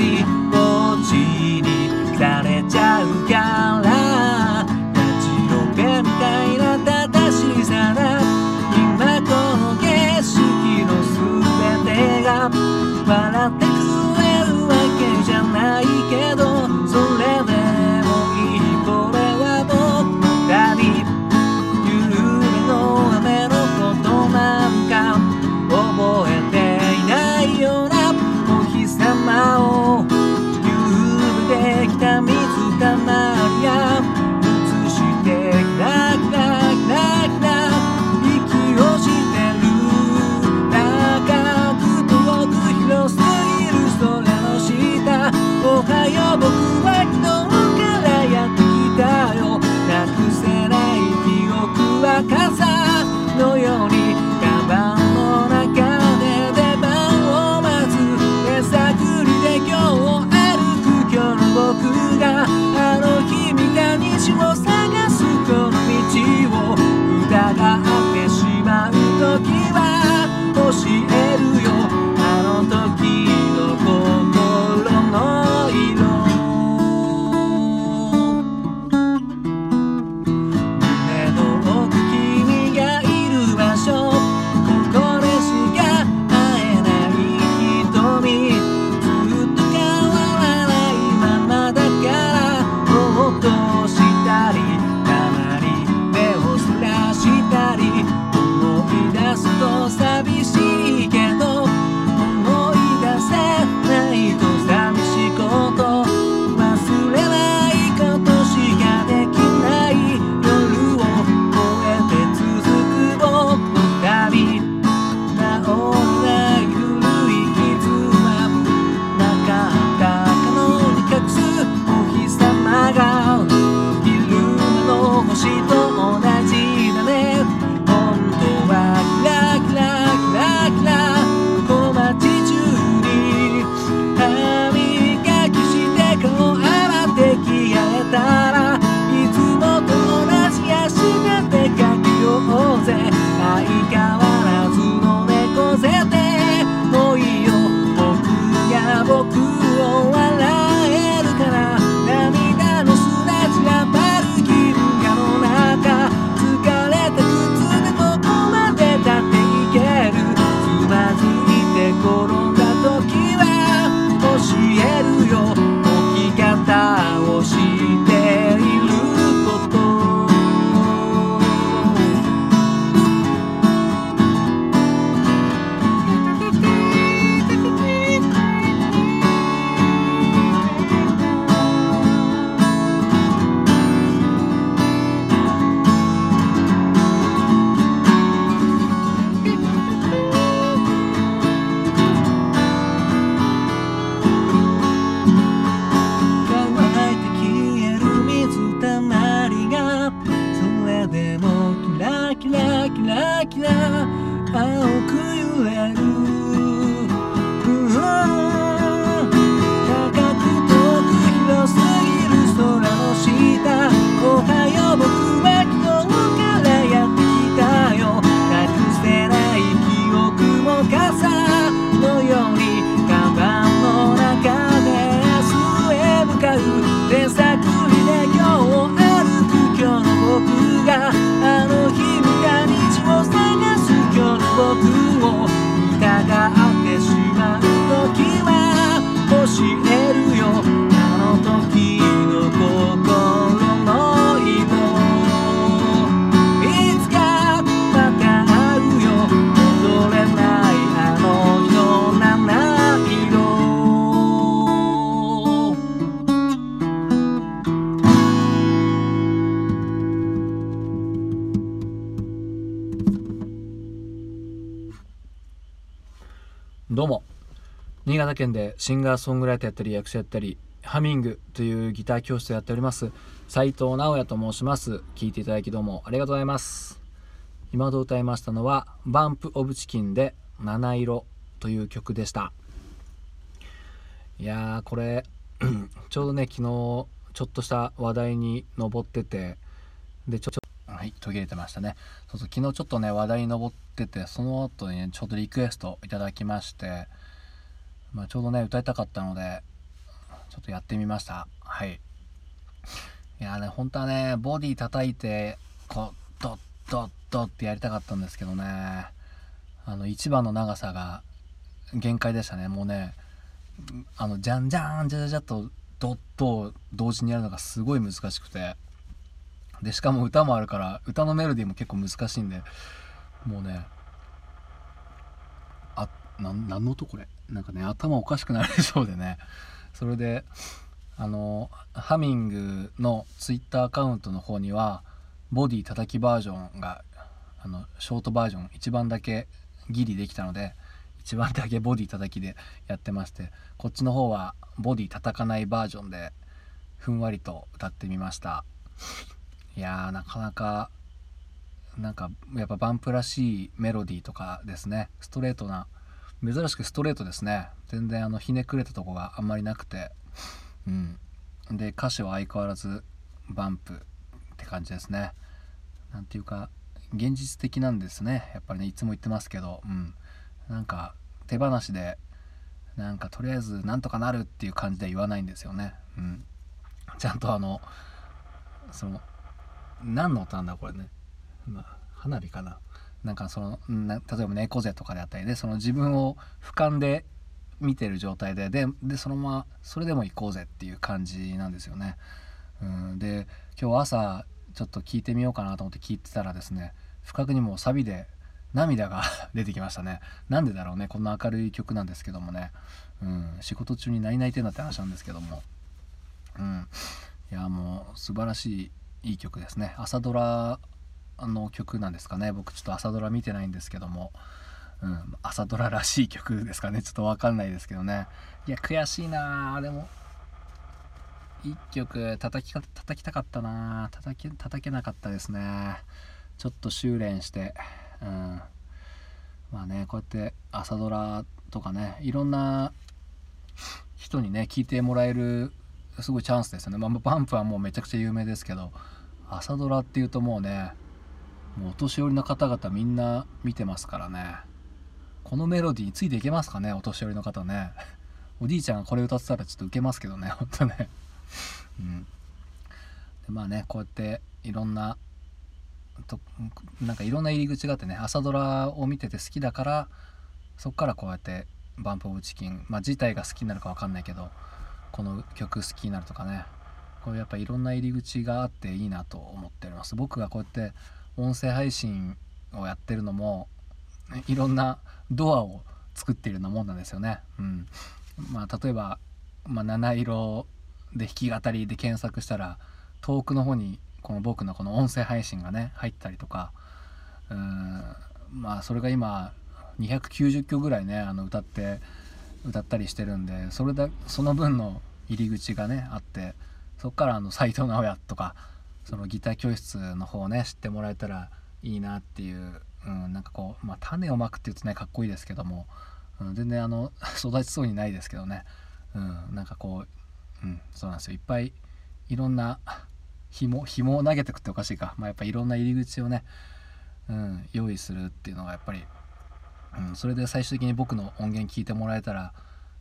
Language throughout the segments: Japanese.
りぼっちにされちゃうから立ち止めみたいな正しさだ。今この景色の全てが笑ってく相キラキラキラ青く揺れる。うん。新潟県でシンガーソングライターやったり役者やったりハミングというギター教室をやっております斉藤直也と申します。聞いていただきどうもありがとうございます。今ほど歌いましたのはバンプオブチキンで七色という曲でした。いやーこれ ちょうどね昨日ちょっとした話題に上っててでちょちょはい途切れてましたね。そうそう昨日ちょっとね話題に上っててその後にねちょうどリクエストいただきましてまあ、ちょうどね歌いたかったのでちょっとやってみました。はい。いやね本当はねボディ叩いてこうドッドッドッってやりたかったんですけどね。あの1番の長さが限界でしたね。もうねあのじゃんじゃんじゃじゃじゃっとドッと同時にやるのがすごい難しくて。でしかも歌もあるから歌のメロディーも結構難しいんでもうねあなんの音これ？なんかね頭おかしくなりそうでね。それであのハミングのツイッターアカウントの方にはボディ叩きバージョンがあのショートバージョン一番だけギリできたので一番だけボディ叩きでやってましてこっちの方はボディ叩かないバージョンでふんわりと歌ってみました。いやーなかなかなんかやっぱバンプらしいメロディーとかですねストレートな珍しくストレートですね。全然あのひねくれたとこがあんまりなくて。うん。で歌詞は相変わらずバンプって感じですね。なんていうか現実的なんですね。やっぱりねいつも言ってますけど。うん。なんか手放しでなんかとりあえずなんとかなるっていう感じで言わないんですよね。うん。ちゃんとあのその何の音なんだこれね、ま、花火かな。なんかそのな例えば猫背とかであったりねその自分を俯瞰で見てる状態ででそのままそれでも行こうぜっていう感じなんですよね。うん、で今日朝ちょっと聞いてみようかなと思って聞いてたらですね不覚にもサビで涙が 出てきましたね。なんでだろうねこんな明るい曲なんですけどもね、うん、仕事中に何泣いてんだって話なんですけども、うん、いやもう素晴らしいいい曲ですね。朝ドラあの曲なんですかね。僕ちょっと朝ドラ見てないんですけども、うん、朝ドラらしい曲ですかね。ちょっと分かんないですけどね。いや悔しいなでも1曲叩きか叩きたかったな叩き叩けなかったですね。ちょっと修練して、うん、まあねこうやって朝ドラとかねいろんな人にね聞いてもらえるすごいチャンスですよね、まあ、バンプはもうめちゃくちゃ有名ですけど朝ドラっていうともうねもうお年寄りの方々みんな見てますからね。このメロディーについていけますかね？お年寄りの方ね。おじいちゃんがこれ歌ってたらちょっとウケますけどね。ほんとね。うん。でまあねこうやっていろんなとなんかいろんな入り口があってね朝ドラを見てて好きだからそっからこうやってバンプ・オブ・チキン、まあ、自体が好きになるか分かんないけどこの曲好きになるとかね。こういうやっぱいろんな入り口があっていいなと思っております。僕がこうやって音声配信をやってるのもいろんなドアを作っているようなもんなんですよね。うん、まあ例えば、まあ、七色で弾き語りで検索したら遠くの方にこの僕のこの音声配信がね入ったりとかうんまあそれが今290曲ぐらいねあの歌って歌ったりしてるんでそれだその分の入り口がねあってそっからあの斎藤直哉とかそのギター教室の方をね知ってもらえたらいいなっていう、うん、なんかこう、まあ、種をまくって言うとねかっこいいですけども、うん、全然あの 育ちそうにないですけどね、うん、なんかこう、うん、そうなんですよ。いっぱいいろんな紐紐を投げてくっておかしいか、まあ、やっぱいろんな入り口をね、うん、用意するっていうのがやっぱり、うん、それで最終的に僕の音源聞いてもらえたら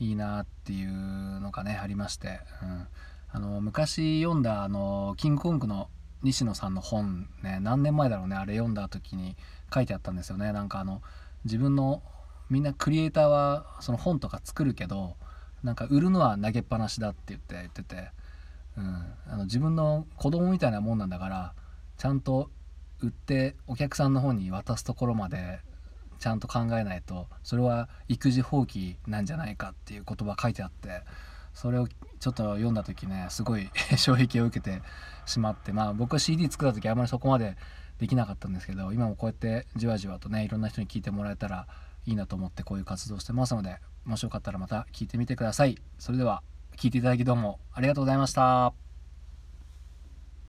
いいなっていうのがねありまして、うん、あの昔読んだあのキングコングの西野さんの本ね何年前だろうねあれ読んだ時に書いてあったんですよね。なんかあの自分のみんなクリエイターはその本とか作るけどなんか売るのは投げっぱなしだって言って言ってて、うん、あの自分の子供みたいなもんなんだからちゃんと売ってお客さんの方に渡すところまでちゃんと考えないとそれは育児放棄なんじゃないかっていう言葉書いてあって。それをちょっと読んだ時ねすごい 衝撃を受けてしまってまあ僕は CD 作った時あんまりそこまでできなかったんですけど今もこうやってじわじわとねいろんな人に聞いてもらえたらいいなと思ってこういう活動してますのでもしよかったらまた聞いてみてください。それでは聞いていただきどうもありがとうございました。